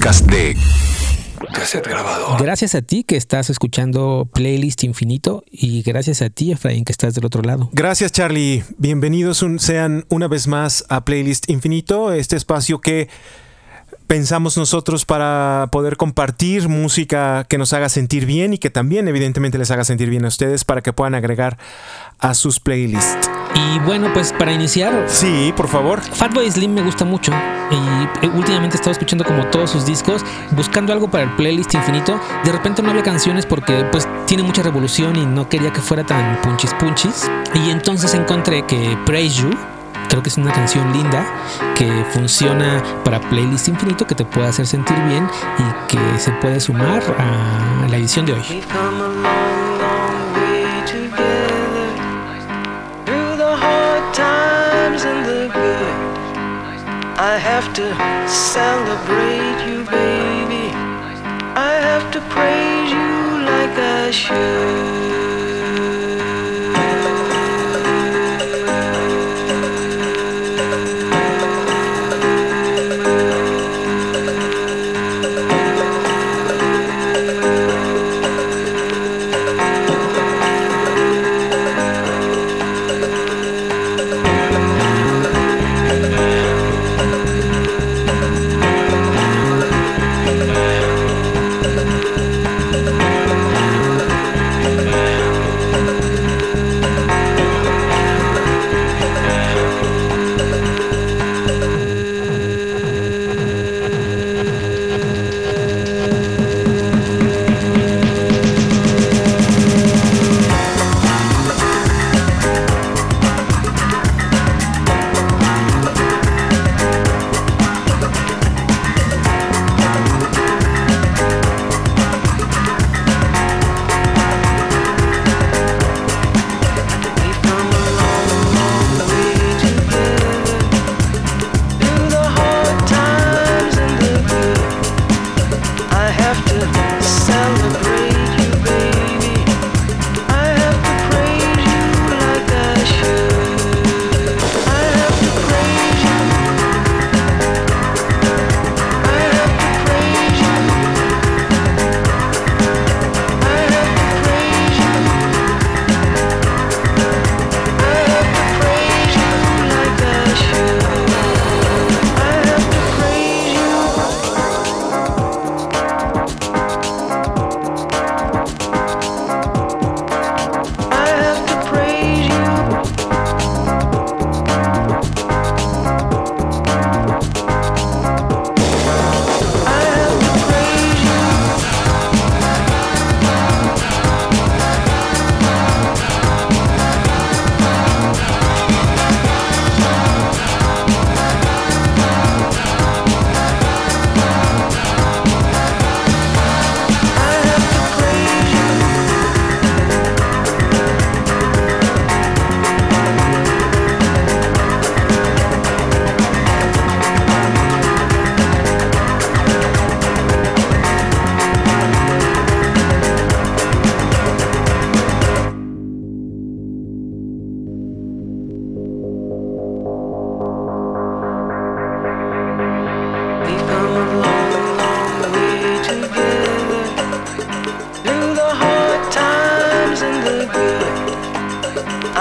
podcast de Cassette Grabador. Gracias a ti que estás escuchando Playlist Infinito y gracias a ti, Efraín, que estás del otro lado. Gracias, Charlie. Bienvenidos sean una vez más a Playlist Infinito, este espacio que pensamos nosotros para poder compartir música que nos haga sentir bien y que también evidentemente les haga sentir bien a ustedes para que puedan agregar a sus playlists. Y bueno, pues para iniciar... Sí, por favor. Fatboy Slim me gusta mucho y eh, últimamente he estado escuchando como todos sus discos, buscando algo para el playlist infinito. De repente no había canciones porque pues tiene mucha revolución y no quería que fuera tan punchis punchis. Y entonces encontré que Praise You Creo que es una canción linda que funciona para playlist infinito, que te puede hacer sentir bien y que se puede sumar a la edición de hoy. I have to celebrate you, baby. I have to praise you like I should.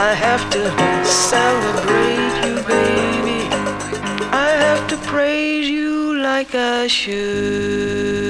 I have to celebrate you, baby. I have to praise you like I should.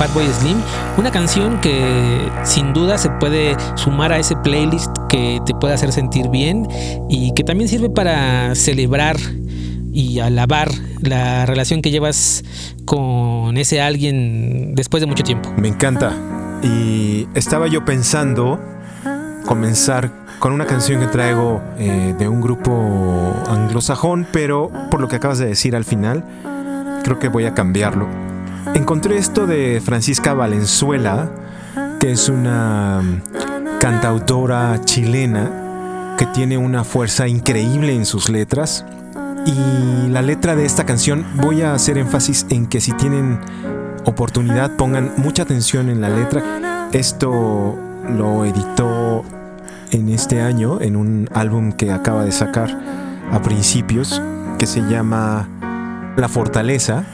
Fatboy Slim. Una canción que sin duda se puede sumar a ese playlist que te puede hacer sentir bien y que también sirve para celebrar y alabar la relación que llevas con ese alguien después de mucho tiempo. Me encanta. Y estaba yo pensando comenzar con una canción que traigo eh, de un grupo anglosajón, pero por lo que acabas de decir al final, creo que voy a cambiarlo. Encontré esto de Francisca Valenzuela, que es una cantautora chilena que tiene una fuerza increíble en sus letras. Y la letra de esta canción voy a hacer énfasis en que si tienen oportunidad pongan mucha atención en la letra. Esto lo editó en este año en un álbum que acaba de sacar a principios que se llama La Fortaleza.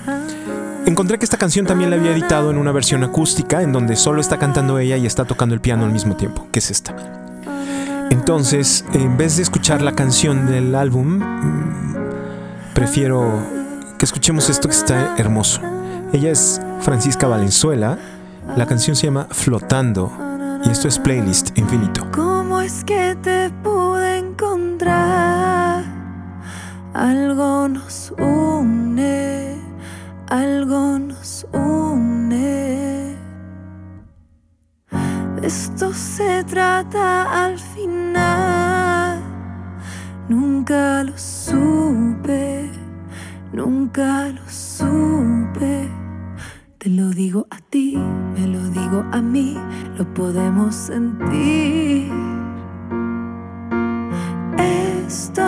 Encontré que esta canción también la había editado en una versión acústica en donde solo está cantando ella y está tocando el piano al mismo tiempo, que es esta. Entonces, en vez de escuchar la canción del álbum, mm, prefiero que escuchemos esto que está hermoso. Ella es Francisca Valenzuela, la canción se llama Flotando y esto es Playlist Infinito es que te pude encontrar. Algo nos une, algo nos une. esto se trata al final. Nunca lo supe, nunca lo supe. Te lo digo a ti, me lo digo a mí, lo podemos sentir. Esto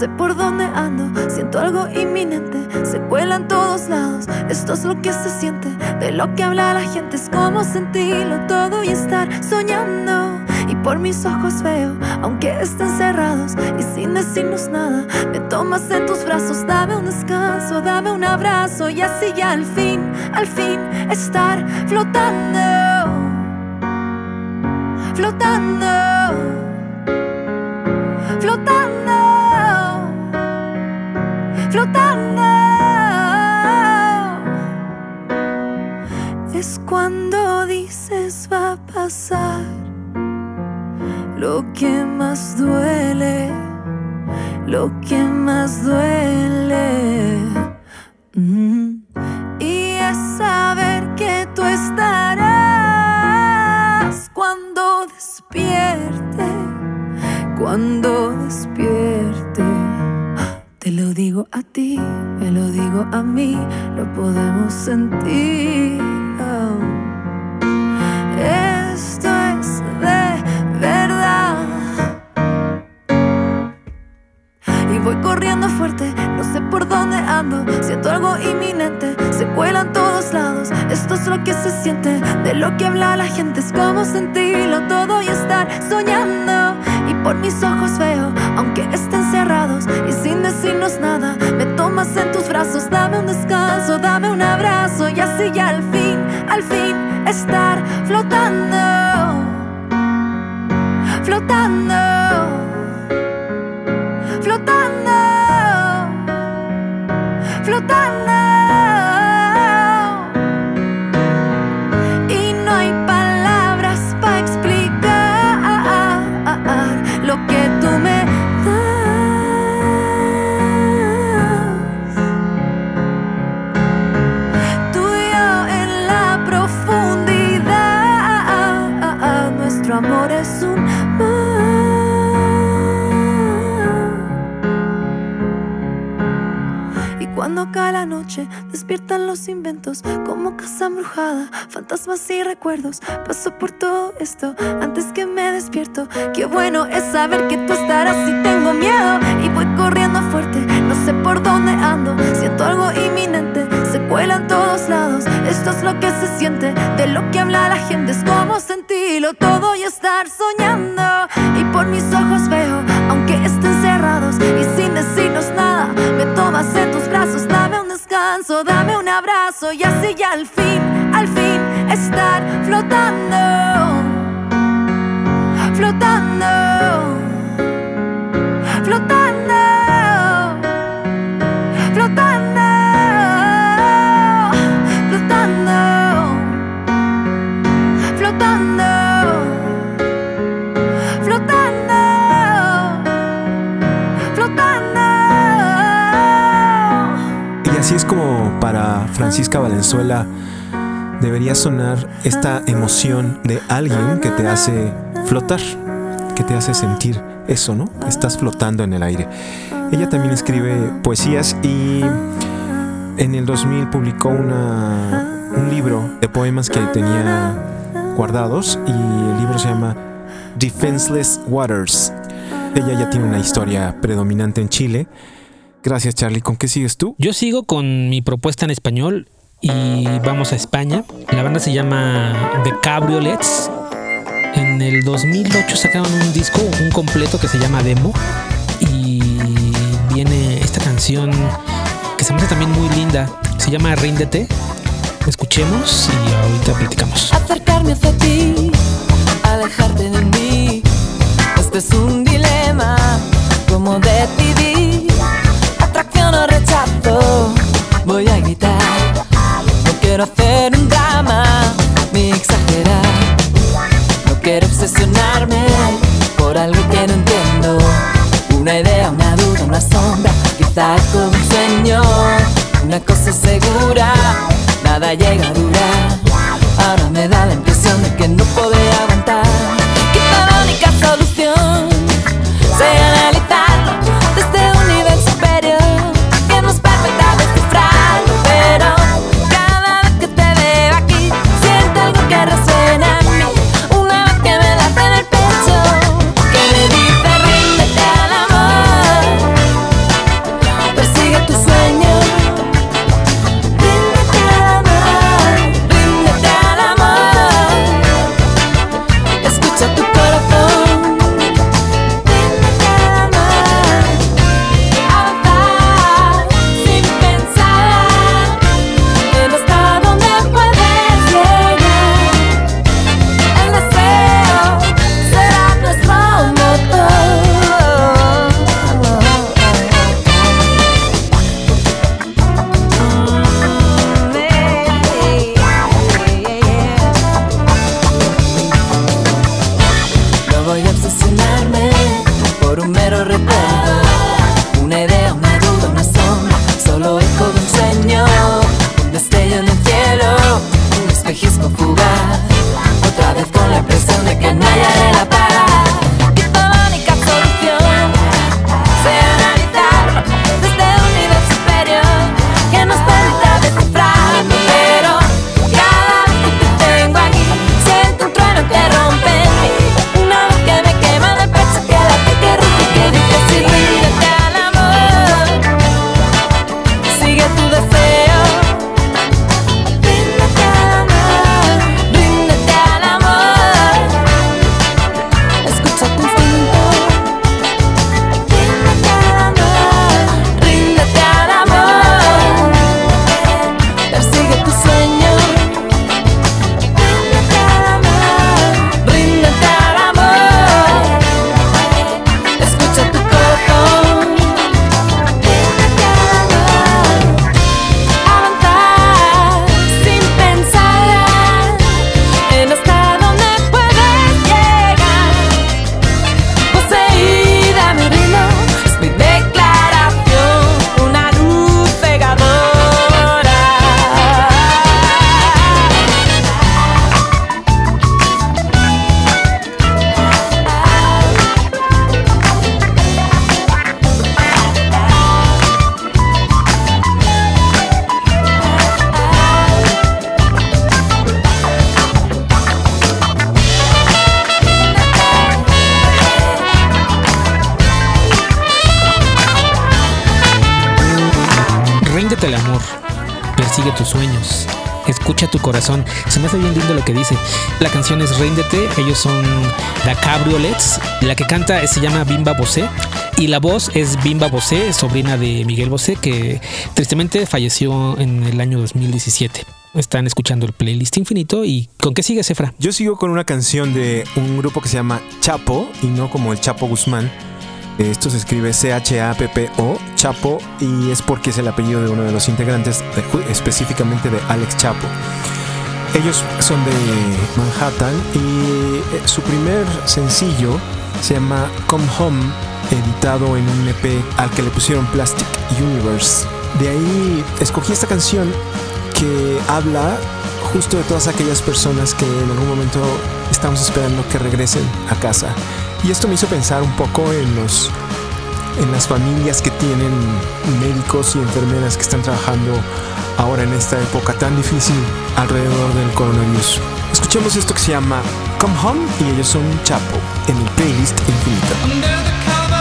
sé por dónde ando. Siento algo inminente, se cuela en todos lados. Esto es lo que se siente, de lo que habla la gente. Es como sentirlo todo y estar soñando. Y por mis ojos veo, aunque estén cerrados y sin decirnos nada, me tomas en tus brazos. Dame un descanso, dame un abrazo y así ya al fin, al fin estar flotando, flotando, flotando, flotando. Es cuando dices va a pasar lo que más duele, lo que más duele. Mm. Y es saber que tú estarás cuando despierte, cuando a ti, me lo digo a mí, lo podemos sentir. Oh. Esto es de verdad. Y voy corriendo fuerte, no sé por dónde ando. Siento algo inminente, se cuela en todos lados. Esto es lo que se siente, de lo que habla la gente. Es como sentirlo todo y estar soñando. Y por mis ojos veo, aunque estén cerrados y sin decirnos nada, me tomas en tus brazos. Dame un descanso, dame un abrazo y así ya al fin, al fin estar flotando, flotando, flotando, flotando. Cuando cae la noche, despiertan los inventos como casa embrujada, fantasmas y recuerdos. Paso por todo esto antes que me despierto. Qué bueno es saber que tú estarás si tengo miedo. Y voy corriendo fuerte, no sé por dónde ando. Siento algo inminente, se cuela en todos lados. Esto es lo que se siente, de lo que habla la gente. Es como sentirlo todo y estar soñando. Y por mis ojos veo, aunque estén cerrados. Y sin decirnos nada, me tomas en tus brazos, dame un descanso, dame un abrazo. Y así ya al fin, al fin estar flotando, flotando, flotando. Así es como para Francisca Valenzuela debería sonar esta emoción de alguien que te hace flotar, que te hace sentir eso, ¿no? Estás flotando en el aire. Ella también escribe poesías y en el 2000 publicó una, un libro de poemas que tenía guardados y el libro se llama Defenseless Waters. Ella ya tiene una historia predominante en Chile. Gracias Charlie. ¿Con qué sigues tú? Yo sigo con mi propuesta en español y vamos a España. La banda se llama The Cabriolets. En el 2008 sacaron un disco, un completo que se llama Demo. Y viene esta canción que se me hace también muy linda. Se llama Ríndete. Escuchemos y ahorita platicamos. Acercarme hacia ti, alejarte de mí. Este es un dilema, como decidir. Una cosa segura, nada llega a durar. Sueños, escucha tu corazón. Se me hace bien lindo lo que dice. La canción es Ríndete, ellos son la Cabriolets, la que canta se llama Bimba Bosé y la voz es Bimba Bosé, sobrina de Miguel Bosé, que tristemente falleció en el año 2017. Están escuchando el playlist infinito y ¿con qué sigue Cefra? Yo sigo con una canción de un grupo que se llama Chapo y no como el Chapo Guzmán. Esto se escribe C-H-A-P-P-O, Chapo, y es porque es el apellido de uno de los integrantes, específicamente de Alex Chapo. Ellos son de Manhattan y eh, su primer sencillo se llama Come Home, editado en un EP al que le pusieron Plastic Universe. De ahí escogí esta canción que habla justo de todas aquellas personas que en algún momento estamos esperando que regresen a casa. Y esto me hizo pensar un poco en los en las familias que tienen médicos y enfermeras que están trabajando ahora en esta época tan difícil alrededor del coronavirus. Escuchemos esto que se llama Come Home y ellos son Chapo en el playlist infinito.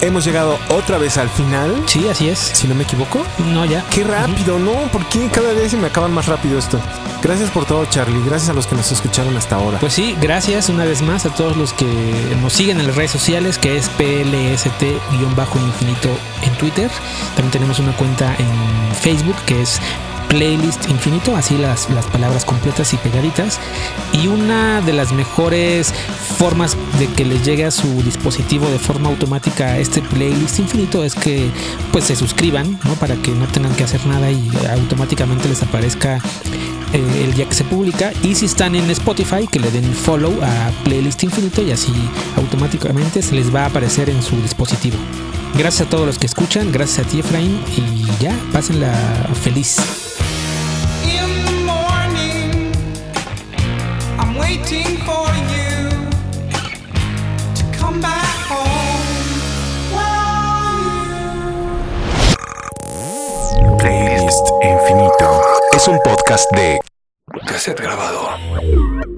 Hemos llegado otra vez al final. Sí, así es. Si no me equivoco. No, ya. Qué rápido, ¿no? ¿Por qué cada vez se me acaban más rápido esto? Gracias por todo, Charlie. Gracias a los que nos escucharon hasta ahora. Pues sí, gracias una vez más a todos los que nos siguen en las redes sociales, que es PLST-infinito en Twitter. También tenemos una cuenta en Facebook, que es playlist infinito, así las, las palabras completas y pegaditas. Y una de las mejores formas de que les llegue a su dispositivo de forma automática este playlist infinito es que pues se suscriban, ¿no? Para que no tengan que hacer nada y automáticamente les aparezca eh, el día que se publica. Y si están en Spotify, que le den follow a playlist infinito y así automáticamente se les va a aparecer en su dispositivo. Gracias a todos los que escuchan, gracias a ti Efraín y ya, pásenla feliz. Podcast de cassette grabado.